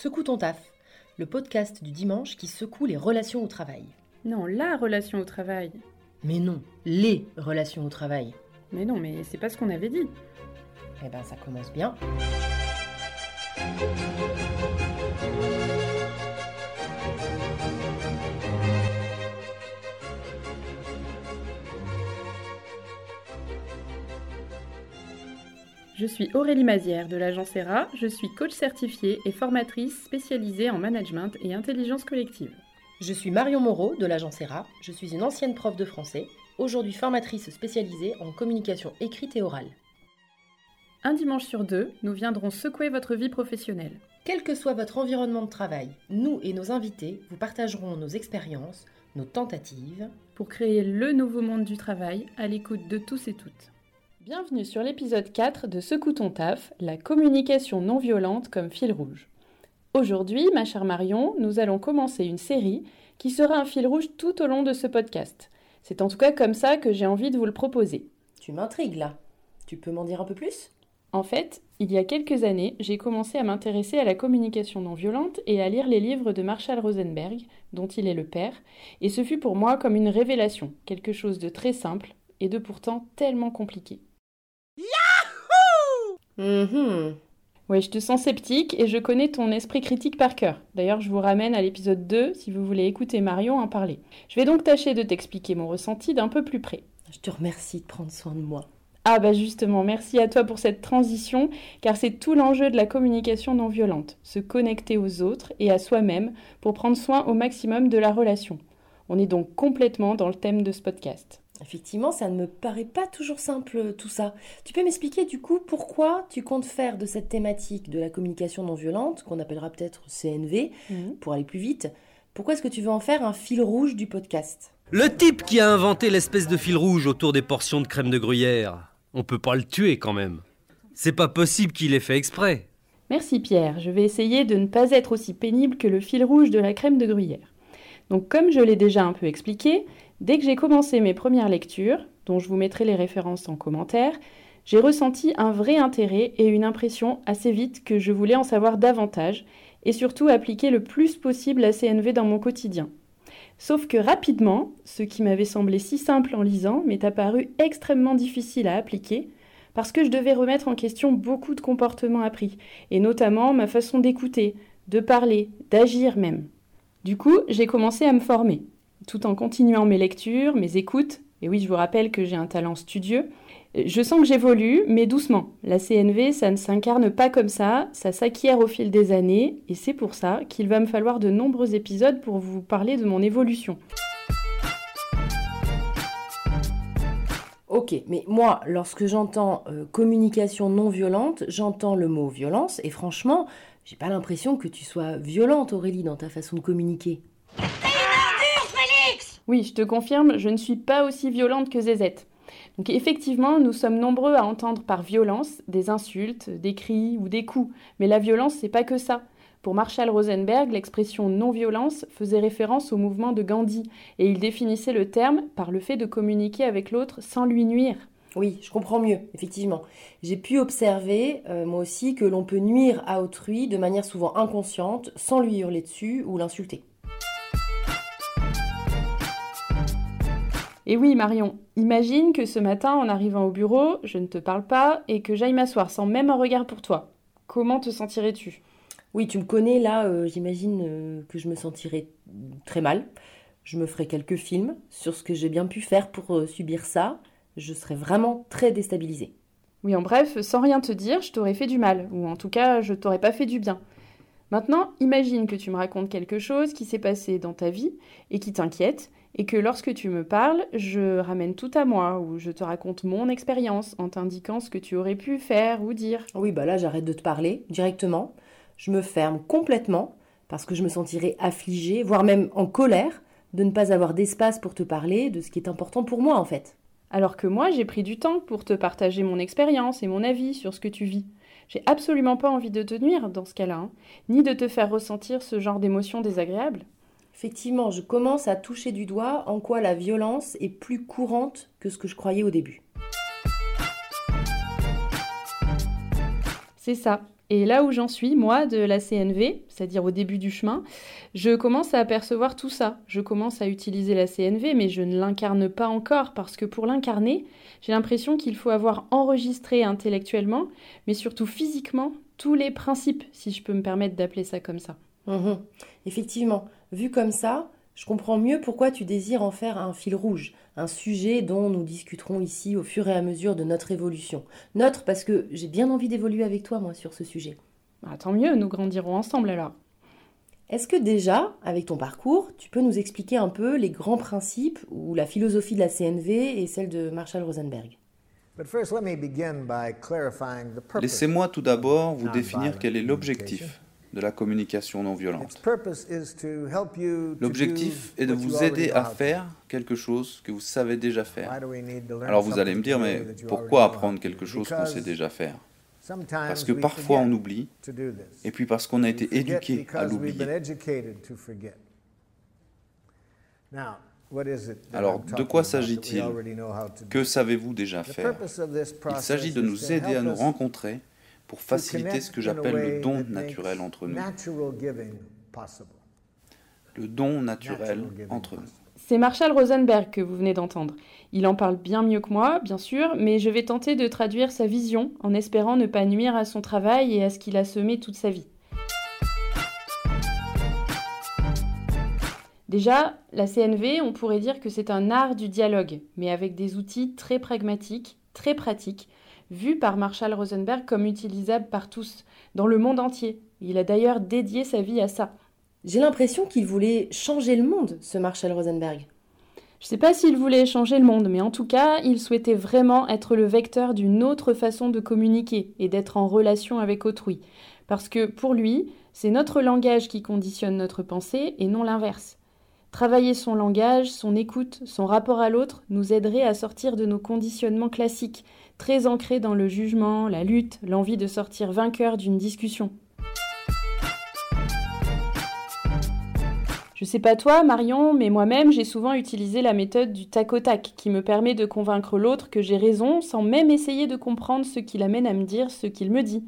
Secoue ton taf, le podcast du dimanche qui secoue les relations au travail. Non, la relation au travail. Mais non, les relations au travail. Mais non, mais c'est pas ce qu'on avait dit. Eh ben ça commence bien. Je suis Aurélie Mazière de l'agence ERA, je suis coach certifiée et formatrice spécialisée en management et intelligence collective. Je suis Marion Moreau de l'agence ERA, je suis une ancienne prof de français, aujourd'hui formatrice spécialisée en communication écrite et orale. Un dimanche sur deux, nous viendrons secouer votre vie professionnelle. Quel que soit votre environnement de travail, nous et nos invités vous partagerons nos expériences, nos tentatives, pour créer le nouveau monde du travail à l'écoute de tous et toutes. Bienvenue sur l'épisode 4 de Secoue ton taf, la communication non violente comme fil rouge. Aujourd'hui, ma chère Marion, nous allons commencer une série qui sera un fil rouge tout au long de ce podcast. C'est en tout cas comme ça que j'ai envie de vous le proposer. Tu m'intrigues là. Tu peux m'en dire un peu plus? En fait, il y a quelques années, j'ai commencé à m'intéresser à la communication non violente et à lire les livres de Marshall Rosenberg, dont il est le père, et ce fut pour moi comme une révélation, quelque chose de très simple et de pourtant tellement compliqué. Mhm. Oui, je te sens sceptique et je connais ton esprit critique par cœur. D'ailleurs, je vous ramène à l'épisode 2 si vous voulez écouter Marion en parler. Je vais donc tâcher de t'expliquer mon ressenti d'un peu plus près. Je te remercie de prendre soin de moi. Ah bah justement, merci à toi pour cette transition, car c'est tout l'enjeu de la communication non violente, se connecter aux autres et à soi-même pour prendre soin au maximum de la relation. On est donc complètement dans le thème de ce podcast. Effectivement, ça ne me paraît pas toujours simple tout ça. Tu peux m'expliquer du coup pourquoi tu comptes faire de cette thématique de la communication non violente, qu'on appellera peut-être CNV, Mhm. pour aller plus vite, pourquoi est-ce que tu veux en faire un fil rouge du podcast? Le type qui a inventé l'espèce de fil rouge autour des portions de crème de gruyère, on peut pas le tuer quand même. C'est pas possible qu'il ait fait exprès. Merci Pierre, je vais essayer de ne pas être aussi pénible que le fil rouge de la crème de gruyère. Donc comme je l'ai déjà un peu expliqué, dès que j'ai commencé mes premières lectures, dont je vous mettrai les références en commentaire, j'ai ressenti un vrai intérêt et une impression assez vite que je voulais en savoir davantage et surtout appliquer le plus possible la CNV dans mon quotidien. Sauf que rapidement, ce qui m'avait semblé si simple en lisant m'est apparu extrêmement difficile à appliquer parce que je devais remettre en question beaucoup de comportements appris, et notamment ma façon d'écouter, de parler, d'agir même. Du coup, j'ai commencé à me former, tout en continuant mes lectures, mes écoutes, et oui, je vous rappelle que j'ai un talent studieux. Je sens que j'évolue, mais doucement. La CNV, ça ne s'incarne pas comme ça, ça s'acquiert au fil des années, et c'est pour ça qu'il va me falloir de nombreux épisodes pour vous parler de mon évolution. Ok, mais moi, lorsque j'entends euh, communication non violente, j'entends le mot violence, et franchement, j'ai pas l'impression que tu sois violente, Aurélie, dans ta façon de communiquer. Oui, je te confirme, je ne suis pas aussi violente que Zézette. Donc effectivement, nous sommes nombreux à entendre par violence des insultes, des cris ou des coups. Mais la violence, c'est pas que ça. Pour Marshall Rosenberg, l'expression non-violence faisait référence au mouvement de Gandhi et il définissait le terme par le fait de communiquer avec l'autre sans lui nuire. Oui, je comprends mieux, effectivement. J'ai pu observer, euh, moi aussi, que l'on peut nuire à autrui de manière souvent inconsciente, sans lui hurler dessus ou l'insulter. Et oui, Marion, imagine que ce matin, en arrivant au bureau, je ne te parle pas et que j'aille m'asseoir sans même un regard pour toi. Comment te sentirais-tu? Oui, tu me connais, là, euh, j'imagine euh, que je me sentirais très mal. Je me ferai quelques films sur ce que j'ai bien pu faire pour euh, subir ça. Je serais vraiment très déstabilisée. Oui, en bref, sans rien te dire, je t'aurais fait du mal, ou en tout cas, je t'aurais pas fait du bien. Maintenant, imagine que tu me racontes quelque chose qui s'est passé dans ta vie et qui t'inquiète, et que lorsque tu me parles, je ramène tout à moi, ou je te raconte mon expérience en t'indiquant ce que tu aurais pu faire ou dire. Oui, bah là, j'arrête de te parler directement. Je me ferme complètement parce que je me sentirais affligée, voire même en colère, de ne pas avoir d'espace pour te parler de ce qui est important pour moi, en fait. Alors que moi, j'ai pris du temps pour te partager mon expérience et mon avis sur ce que tu vis. J'ai absolument pas envie de te nuire dans ce cas-là, hein, ni de te faire ressentir ce genre d'émotions désagréables. Effectivement, je commence à toucher du doigt en quoi la violence est plus courante que ce que je croyais au début. C'est ça. Et là où j'en suis, moi, de la CNV, c'est-à-dire au début du chemin, je commence à apercevoir tout ça. Je commence à utiliser la CNV, mais je ne l'incarne pas encore, parce que pour l'incarner, j'ai l'impression qu'il faut avoir enregistré intellectuellement, mais surtout physiquement, tous les principes, si je peux me permettre d'appeler ça comme ça. Mhm. Effectivement, vu comme ça, je comprends mieux pourquoi tu désires en faire un fil rouge, un sujet dont nous discuterons ici au fur et à mesure de notre évolution. Notre parce que j'ai bien envie d'évoluer avec toi, moi, sur ce sujet. Bah, tant mieux, nous grandirons ensemble alors. Est-ce que déjà, avec ton parcours, tu peux nous expliquer un peu les grands principes ou la philosophie de la CNV et celle de Marshall Rosenberg? Laissez-moi tout d'abord vous définir quel est l'objectif de la communication non violente. L'objectif est de vous aider à faire quelque chose que vous savez déjà faire. Alors vous allez me dire, mais pourquoi apprendre quelque chose qu'on sait déjà faire? Parce que parfois on oublie, et puis parce qu'on a été éduqué à l'oublier. Alors, de quoi s'agit-il? Que savez-vous déjà faire? Il s'agit de nous aider à nous rencontrer pour faciliter ce que j'appelle le don naturel entre nous. Le don naturel entre nous. C'est Marshall Rosenberg que vous venez d'entendre. Il en parle bien mieux que moi, bien sûr, mais je vais tenter de traduire sa vision en espérant ne pas nuire à son travail et à ce qu'il a semé toute sa vie. Déjà, la CNV, on pourrait dire que c'est un art du dialogue, mais avec des outils très pragmatiques, très pratiques, vu par Marshall Rosenberg comme utilisable par tous, dans le monde entier. Il a d'ailleurs dédié sa vie à ça. J'ai l'impression qu'il voulait changer le monde, ce Marshall Rosenberg. Je ne sais pas s'il voulait changer le monde, mais en tout cas, il souhaitait vraiment être le vecteur d'une autre façon de communiquer et d'être en relation avec autrui. Parce que pour lui, c'est notre langage qui conditionne notre pensée et non l'inverse. Travailler son langage, son écoute, son rapport à l'autre nous aiderait à sortir de nos conditionnements classiques très ancré dans le jugement, la lutte, l'envie de sortir vainqueur d'une discussion. Je sais pas toi, Marion, mais moi-même, j'ai souvent utilisé la méthode du tac au tac, qui me permet de convaincre l'autre que j'ai raison sans même essayer de comprendre ce qui l'amène à me dire ce qu'il me dit.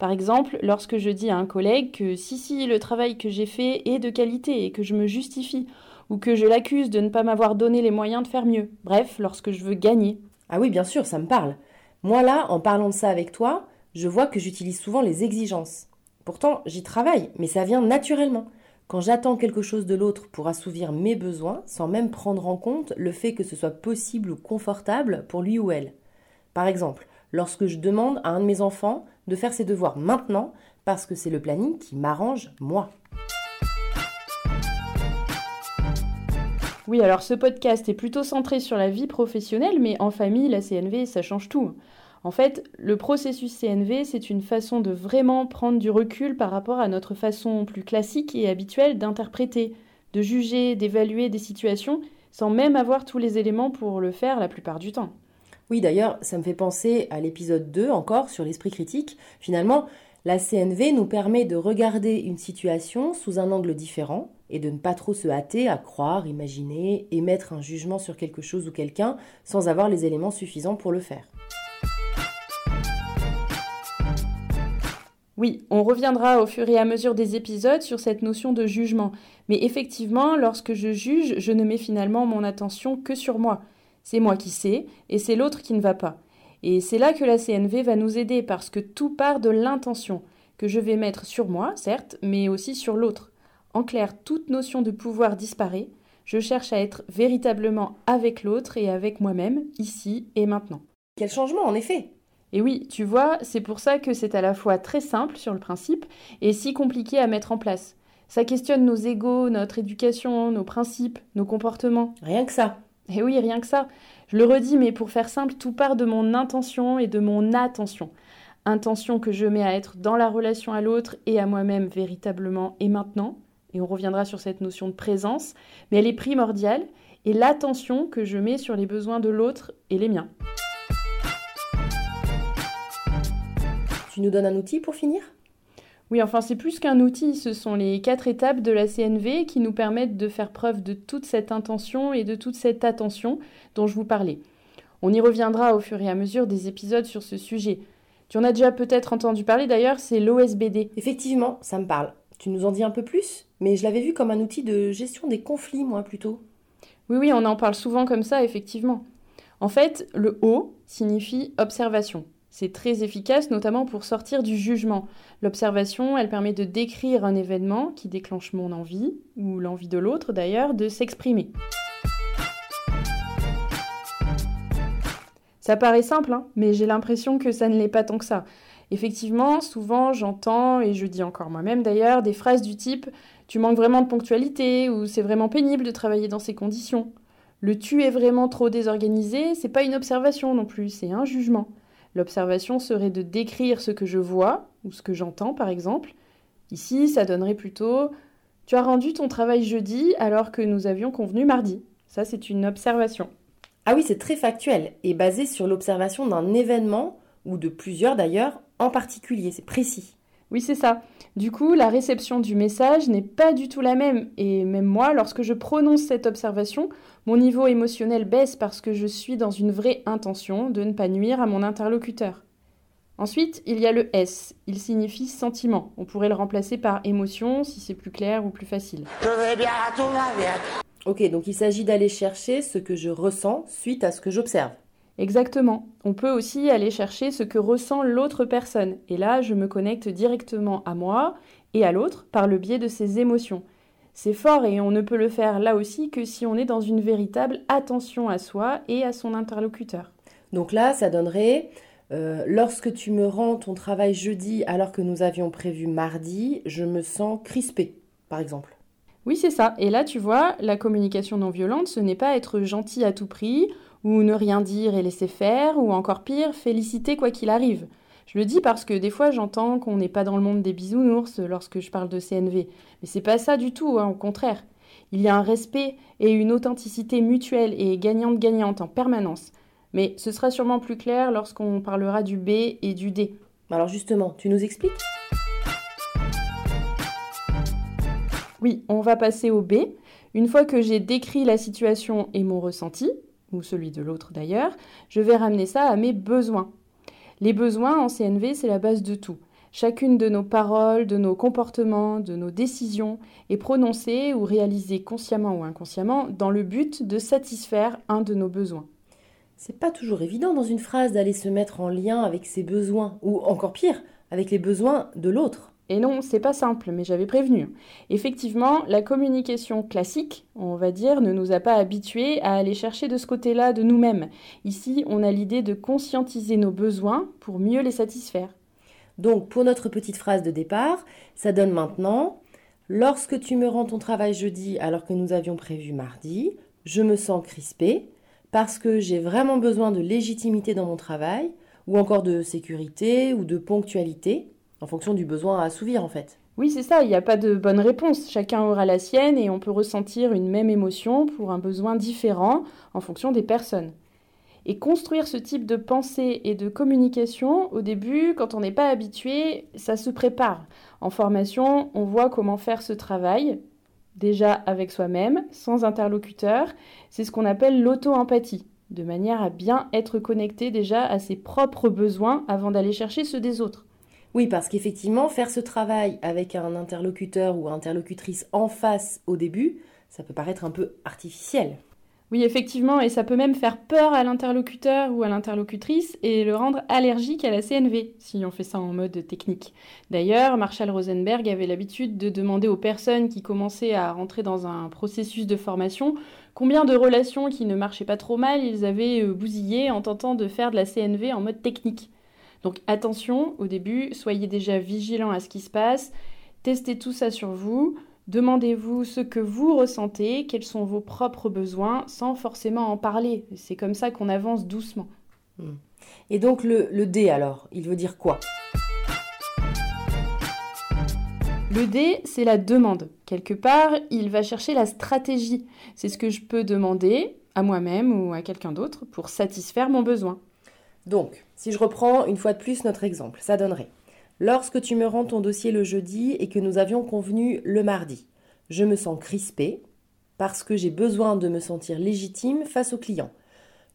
Par exemple, lorsque je dis à un collègue que si si le travail que j'ai fait est de qualité et que je me justifie, ou que je l'accuse de ne pas m'avoir donné les moyens de faire mieux. Bref, lorsque je veux gagner. Ah oui, bien sûr, ça me parle. Moi là, en parlant de ça avec toi, je vois que j'utilise souvent les exigences. Pourtant, j'y travaille, mais ça vient naturellement. Quand j'attends quelque chose de l'autre pour assouvir mes besoins, sans même prendre en compte le fait que ce soit possible ou confortable pour lui ou elle. Par exemple, lorsque je demande à un de mes enfants de faire ses devoirs maintenant, parce que c'est le planning qui m'arrange moi. Oui, alors ce podcast est plutôt centré sur la vie professionnelle, mais en famille, la CNV, ça change tout. En fait, le processus CNV, c'est une façon de vraiment prendre du recul par rapport à notre façon plus classique et habituelle d'interpréter, de juger, d'évaluer des situations, sans même avoir tous les éléments pour le faire la plupart du temps. Oui, d'ailleurs, ça me fait penser à l'épisode 2 encore sur l'esprit critique. Finalement, la CNV nous permet de regarder une situation sous un angle différent, et de ne pas trop se hâter à croire, imaginer, émettre un jugement sur quelque chose ou quelqu'un sans avoir les éléments suffisants pour le faire. Oui, on reviendra au fur et à mesure des épisodes sur cette notion de jugement. Mais effectivement, lorsque je juge, je ne mets finalement mon attention que sur moi. C'est moi qui sais, et c'est l'autre qui ne va pas. Et c'est là que la CNV va nous aider, parce que tout part de l'intention, que je vais mettre sur moi, certes, mais aussi sur l'autre. En clair, toute notion de pouvoir disparaît. Je cherche à être véritablement avec l'autre et avec moi-même, ici et maintenant. Quel changement, en effet Et oui, tu vois, c'est pour ça que c'est à la fois très simple sur le principe et si compliqué à mettre en place. Ça questionne nos égaux, notre éducation, nos principes, nos comportements. Rien que ça. Et oui, rien que ça. Je le redis, mais pour faire simple, tout part de mon intention et de mon attention. Intention que je mets à être dans la relation à l'autre et à moi-même véritablement et maintenant, et on reviendra sur cette notion de présence, mais elle est primordiale, et l'attention que je mets sur les besoins de l'autre et les miens. Tu nous donnes un outil pour finir? Oui, enfin c'est plus qu'un outil, ce sont les quatre étapes de la CNV qui nous permettent de faire preuve de toute cette intention et de toute cette attention dont je vous parlais. On y reviendra au fur et à mesure des épisodes sur ce sujet. Tu en as déjà peut-être entendu parler d'ailleurs, c'est l'OSBD. Effectivement, ça me parle. Tu nous en dis un peu plus? Mais je l'avais vu comme un outil de gestion des conflits, moi, plutôt. Oui, oui, on en parle souvent comme ça, effectivement. En fait, le O signifie observation. C'est très efficace, notamment pour sortir du jugement. L'observation, elle permet de décrire un événement qui déclenche mon envie, ou l'envie de l'autre d'ailleurs, de s'exprimer. Ça paraît simple, hein, mais j'ai l'impression que ça ne l'est pas tant que ça. Effectivement, souvent j'entends, et je dis encore moi-même d'ailleurs, des phrases du type Tu manques vraiment de ponctualité ou c'est vraiment pénible de travailler dans ces conditions. Le tu est vraiment trop désorganisé, c'est pas une observation non plus, c'est un jugement. L'observation serait de décrire ce que je vois ou ce que j'entends par exemple. Ici, ça donnerait plutôt Tu as rendu ton travail jeudi alors que nous avions convenu mardi. Ça, c'est une observation. Ah oui, c'est très factuel et basé sur l'observation d'un événement, ou de plusieurs d'ailleurs, en particulier, c'est précis. Oui, c'est ça. Du coup, la réception du message n'est pas du tout la même. Et même moi, lorsque je prononce cette observation, mon niveau émotionnel baisse parce que je suis dans une vraie intention de ne pas nuire à mon interlocuteur. Ensuite, il y a le S. Il signifie sentiment. On pourrait le remplacer par émotion si c'est plus clair ou plus facile. Je vais bien, tout va bien. Ok, donc il s'agit d'aller chercher ce que je ressens suite à ce que j'observe. Exactement. On peut aussi aller chercher ce que ressent l'autre personne. Et là, je me connecte directement à moi et à l'autre par le biais de ses émotions. C'est fort et on ne peut le faire là aussi que si on est dans une véritable attention à soi et à son interlocuteur. Donc là, ça donnerait euh, lorsque tu me rends ton travail jeudi alors que nous avions prévu mardi, je me sens crispée, par exemple. Oui, c'est ça. Et là, tu vois, la communication non violente, ce n'est pas être gentil à tout prix, ou ne rien dire et laisser faire, ou encore pire, féliciter quoi qu'il arrive. Je le dis parce que des fois j'entends qu'on n'est pas dans le monde des bisounours lorsque je parle de CNV. Mais c'est pas ça du tout, hein, au contraire. Il y a un respect et une authenticité mutuelle et gagnante-gagnante en permanence. Mais ce sera sûrement plus clair lorsqu'on parlera du B et du D. Alors justement, tu nous expliques? Oui, on va passer au B. Une fois que j'ai décrit la situation et mon ressenti, ou celui de l'autre d'ailleurs, je vais ramener ça à mes besoins. Les besoins en CNV, c'est la base de tout. Chacune de nos paroles, de nos comportements, de nos décisions est prononcée ou réalisée consciemment ou inconsciemment dans le but de satisfaire un de nos besoins. C'est pas toujours évident dans une phrase d'aller se mettre en lien avec ses besoins, ou encore pire, avec les besoins de l'autre. Et non, c'est pas simple, mais j'avais prévenu. Effectivement, la communication classique, on va dire, ne nous a pas habitués à aller chercher de ce côté-là de nous-mêmes. Ici, on a l'idée de conscientiser nos besoins pour mieux les satisfaire. Donc, pour notre petite phrase de départ, ça donne maintenant Lorsque tu me rends ton travail jeudi alors que nous avions prévu mardi, je me sens crispée parce que j'ai vraiment besoin de légitimité dans mon travail, ou encore de sécurité ou de ponctualité en fonction du besoin à assouvir en fait. Oui, c'est ça, il n'y a pas de bonne réponse. Chacun aura la sienne et on peut ressentir une même émotion pour un besoin différent en fonction des personnes. Et construire ce type de pensée et de communication, au début, quand on n'est pas habitué, ça se prépare. En formation, on voit comment faire ce travail, déjà avec soi-même, sans interlocuteur. C'est ce qu'on appelle l'auto-empathie, de manière à bien être connecté déjà à ses propres besoins avant d'aller chercher ceux des autres. Oui, parce qu'effectivement, faire ce travail avec un interlocuteur ou interlocutrice en face au début, ça peut paraître un peu artificiel. Oui, effectivement, et ça peut même faire peur à l'interlocuteur ou à l'interlocutrice et le rendre allergique à la CNV, si on fait ça en mode technique. D'ailleurs, Marshall Rosenberg avait l'habitude de demander aux personnes qui commençaient à rentrer dans un processus de formation combien de relations qui ne marchaient pas trop mal ils avaient euh, bousillé en tentant de faire de la CNV en mode technique. Donc attention, au début, soyez déjà vigilant à ce qui se passe, testez tout ça sur vous, demandez-vous ce que vous ressentez, quels sont vos propres besoins, sans forcément en parler. C'est comme ça qu'on avance doucement. Et donc le, le D alors, il veut dire quoi? Le D, c'est la demande. Quelque part, il va chercher la stratégie. C'est ce que je peux demander à moi-même ou à quelqu'un d'autre pour satisfaire mon besoin. Donc, si je reprends une fois de plus notre exemple, ça donnerait Lorsque tu me rends ton dossier le jeudi et que nous avions convenu le mardi, je me sens crispée parce que j'ai besoin de me sentir légitime face au client.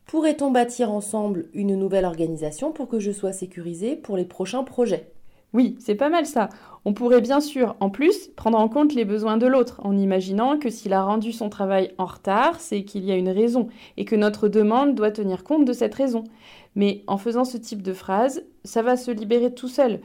Pourrait-on bâtir ensemble une nouvelle organisation pour que je sois sécurisée pour les prochains projets? Oui, c'est pas mal ça. On pourrait bien sûr, en plus, prendre en compte les besoins de l'autre, en imaginant que s'il a rendu son travail en retard, c'est qu'il y a une raison, et que notre demande doit tenir compte de cette raison. Mais en faisant ce type de phrase, ça va se libérer tout seul.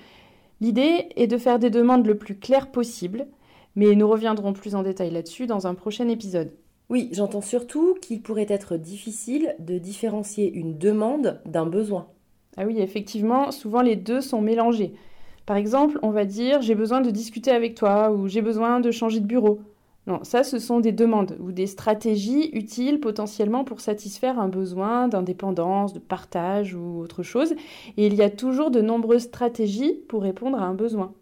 L'idée est de faire des demandes le plus claires possible, mais nous reviendrons plus en détail là-dessus dans un prochain épisode. Oui, j'entends surtout qu'il pourrait être difficile de différencier une demande d'un besoin. Ah oui, effectivement, souvent les deux sont mélangés. Par exemple, on va dire j'ai besoin de discuter avec toi ou j'ai besoin de changer de bureau. Non, ça, ce sont des demandes ou des stratégies utiles potentiellement pour satisfaire un besoin d'indépendance, de partage ou autre chose. Et il y a toujours de nombreuses stratégies pour répondre à un besoin.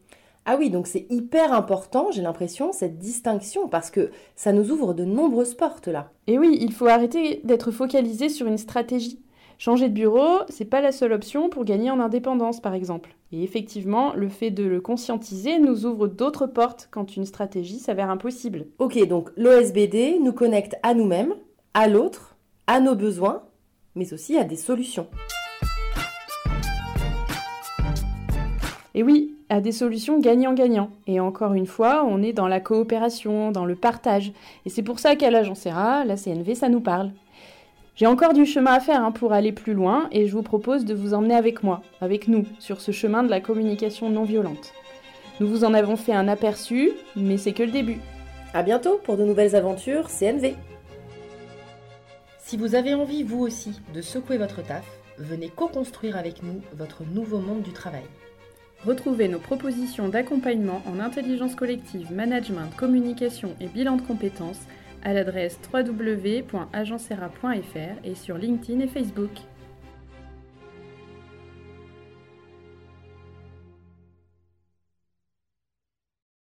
Ah oui, donc c'est hyper important, j'ai l'impression, cette distinction, parce que ça nous ouvre de nombreuses portes là. Et oui, il faut arrêter d'être focalisé sur une stratégie. Changer de bureau, c'est pas la seule option pour gagner en indépendance, par exemple. Et effectivement, le fait de le conscientiser nous ouvre d'autres portes quand une stratégie s'avère impossible. Ok, donc l'OSBD nous connecte à nous-mêmes, à l'autre, à nos besoins, mais aussi à des solutions. Et oui, à des solutions gagnant-gagnant. Et encore une fois, on est dans la coopération, dans le partage. Et c'est pour ça qu'à l'agence ERA, la CNV, ça nous parle. J'ai encore du chemin à faire hein, pour aller plus loin et je vous propose de vous emmener avec moi, avec nous, sur ce chemin de la communication non violente. Nous vous en avons fait un aperçu, mais c'est que le début. À bientôt pour de nouvelles aventures CNV. Si vous avez envie, vous aussi, de secouer votre taf, venez co-construire avec nous votre nouveau monde du travail. Retrouvez nos propositions d'accompagnement en intelligence collective, management, communication et bilan de compétences à l'adresse www.agencera.fr et sur LinkedIn et Facebook.